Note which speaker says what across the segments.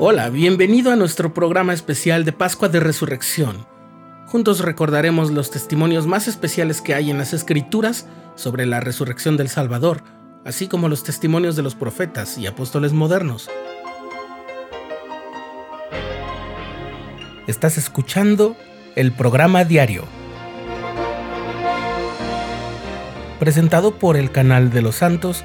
Speaker 1: Hola, bienvenido a nuestro programa especial de Pascua de Resurrección. Juntos recordaremos los testimonios más especiales que hay en las Escrituras sobre la resurrección del Salvador, así como los testimonios de los profetas y apóstoles modernos. Estás escuchando el programa diario, presentado por el canal de los santos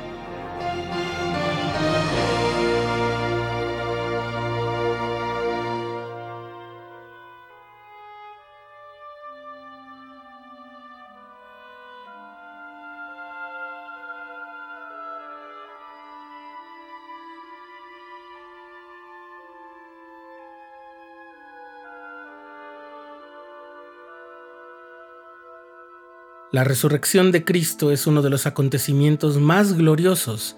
Speaker 1: La resurrección de Cristo es uno de los acontecimientos más gloriosos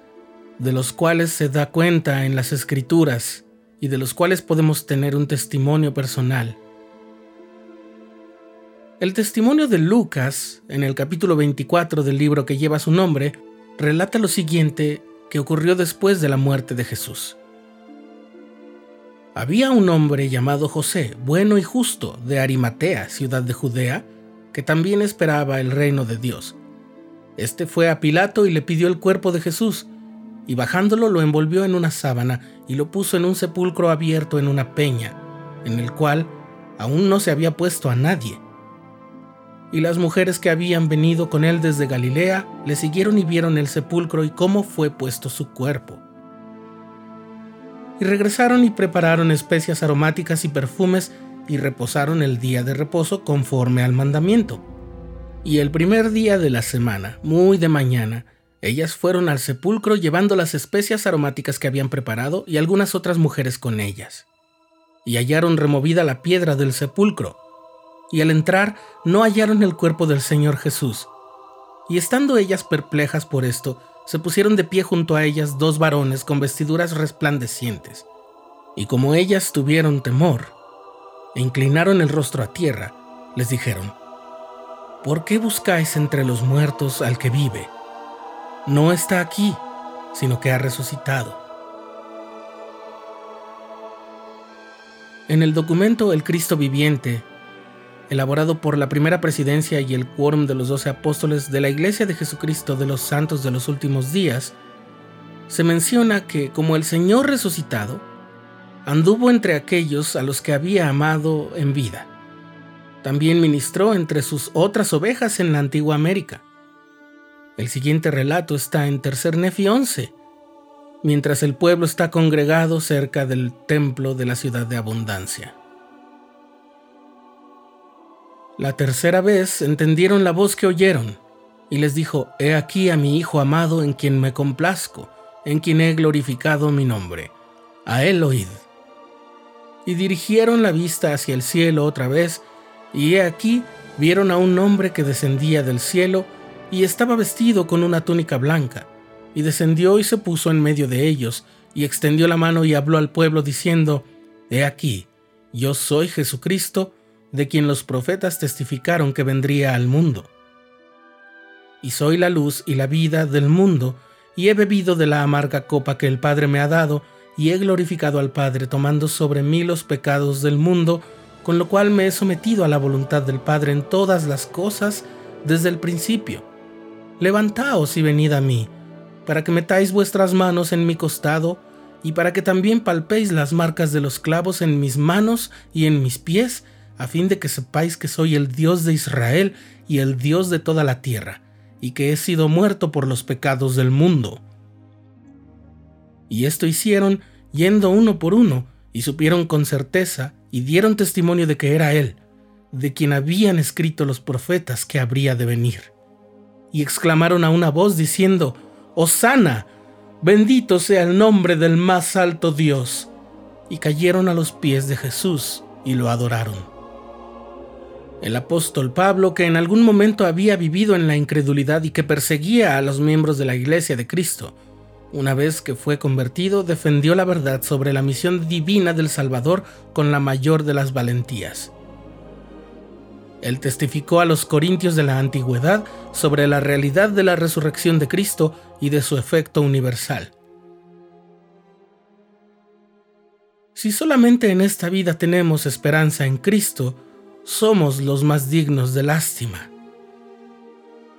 Speaker 1: de los cuales se da cuenta en las escrituras y de los cuales podemos tener un testimonio personal. El testimonio de Lucas, en el capítulo 24 del libro que lleva su nombre, relata lo siguiente que ocurrió después de la muerte de Jesús. Había un hombre llamado José, bueno y justo, de Arimatea, ciudad de Judea, que también esperaba el reino de Dios. Este fue a Pilato y le pidió el cuerpo de Jesús, y bajándolo lo envolvió en una sábana y lo puso en un sepulcro abierto en una peña, en el cual aún no se había puesto a nadie. Y las mujeres que habían venido con él desde Galilea le siguieron y vieron el sepulcro y cómo fue puesto su cuerpo. Y regresaron y prepararon especias aromáticas y perfumes y reposaron el día de reposo conforme al mandamiento. Y el primer día de la semana, muy de mañana, ellas fueron al sepulcro llevando las especias aromáticas que habían preparado y algunas otras mujeres con ellas. Y hallaron removida la piedra del sepulcro. Y al entrar no hallaron el cuerpo del Señor Jesús. Y estando ellas perplejas por esto, se pusieron de pie junto a ellas dos varones con vestiduras resplandecientes. Y como ellas tuvieron temor, e inclinaron el rostro a tierra, les dijeron, ¿por qué buscáis entre los muertos al que vive? No está aquí, sino que ha resucitado. En el documento El Cristo Viviente, elaborado por la primera presidencia y el quórum de los doce apóstoles de la Iglesia de Jesucristo de los Santos de los Últimos Días, se menciona que como el Señor resucitado, anduvo entre aquellos a los que había amado en vida. También ministró entre sus otras ovejas en la antigua América. El siguiente relato está en Tercer Nefi 11, mientras el pueblo está congregado cerca del templo de la ciudad de abundancia. La tercera vez entendieron la voz que oyeron, y les dijo, He aquí a mi Hijo amado en quien me complazco, en quien he glorificado mi nombre. A él oíd y dirigieron la vista hacia el cielo otra vez, y he aquí vieron a un hombre que descendía del cielo y estaba vestido con una túnica blanca, y descendió y se puso en medio de ellos, y extendió la mano y habló al pueblo diciendo, He aquí, yo soy Jesucristo, de quien los profetas testificaron que vendría al mundo. Y soy la luz y la vida del mundo, y he bebido de la amarga copa que el Padre me ha dado, y he glorificado al Padre tomando sobre mí los pecados del mundo, con lo cual me he sometido a la voluntad del Padre en todas las cosas desde el principio. Levantaos y venid a mí, para que metáis vuestras manos en mi costado, y para que también palpéis las marcas de los clavos en mis manos y en mis pies, a fin de que sepáis que soy el Dios de Israel y el Dios de toda la tierra, y que he sido muerto por los pecados del mundo. Y esto hicieron yendo uno por uno, y supieron con certeza y dieron testimonio de que era Él, de quien habían escrito los profetas que habría de venir. Y exclamaron a una voz diciendo, Hosana, bendito sea el nombre del más alto Dios. Y cayeron a los pies de Jesús y lo adoraron. El apóstol Pablo, que en algún momento había vivido en la incredulidad y que perseguía a los miembros de la iglesia de Cristo, una vez que fue convertido, defendió la verdad sobre la misión divina del Salvador con la mayor de las valentías. Él testificó a los corintios de la antigüedad sobre la realidad de la resurrección de Cristo y de su efecto universal. Si solamente en esta vida tenemos esperanza en Cristo, somos los más dignos de lástima.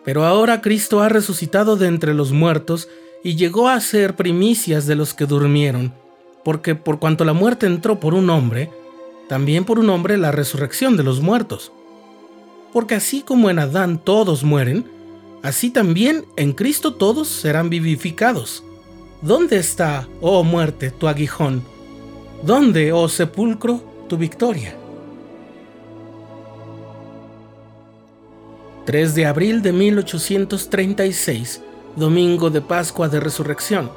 Speaker 1: Pero ahora Cristo ha resucitado de entre los muertos y llegó a ser primicias de los que durmieron, porque por cuanto la muerte entró por un hombre, también por un hombre la resurrección de los muertos porque así como en Adán todos mueren, así también en Cristo todos serán vivificados. ¿Dónde está, oh muerte, tu aguijón? ¿Dónde, oh sepulcro, tu victoria? 3 de abril de 1836, domingo de Pascua de Resurrección.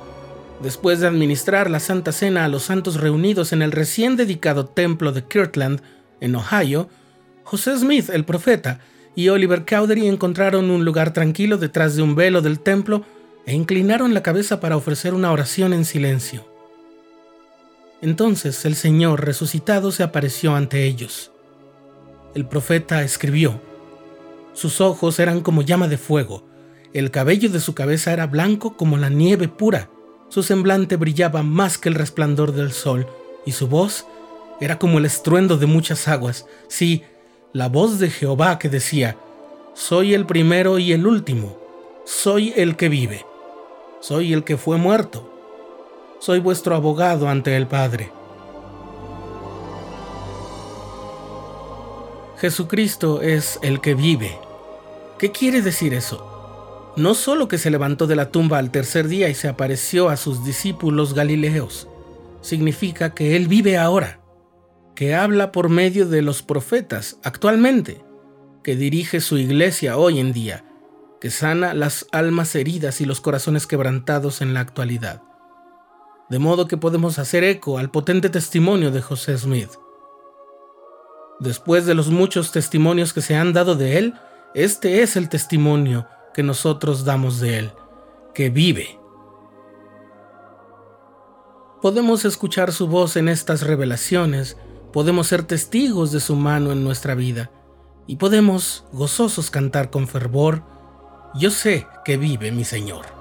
Speaker 1: Después de administrar la Santa Cena a los santos reunidos en el recién dedicado templo de Kirtland, en Ohio, José Smith, el profeta, y Oliver Cowdery encontraron un lugar tranquilo detrás de un velo del templo e inclinaron la cabeza para ofrecer una oración en silencio. Entonces el Señor resucitado se apareció ante ellos. El profeta escribió, sus ojos eran como llama de fuego, el cabello de su cabeza era blanco como la nieve pura, su semblante brillaba más que el resplandor del sol, y su voz era como el estruendo de muchas aguas. Sí, la voz de Jehová que decía, Soy el primero y el último, soy el que vive, soy el que fue muerto, soy vuestro abogado ante el Padre. Jesucristo es el que vive. ¿Qué quiere decir eso? No solo que se levantó de la tumba al tercer día y se apareció a sus discípulos galileos, significa que Él vive ahora que habla por medio de los profetas actualmente, que dirige su iglesia hoy en día, que sana las almas heridas y los corazones quebrantados en la actualidad. De modo que podemos hacer eco al potente testimonio de José Smith. Después de los muchos testimonios que se han dado de él, este es el testimonio que nosotros damos de él, que vive. Podemos escuchar su voz en estas revelaciones podemos ser testigos de su mano en nuestra vida y podemos gozosos cantar con fervor, yo sé que vive mi Señor.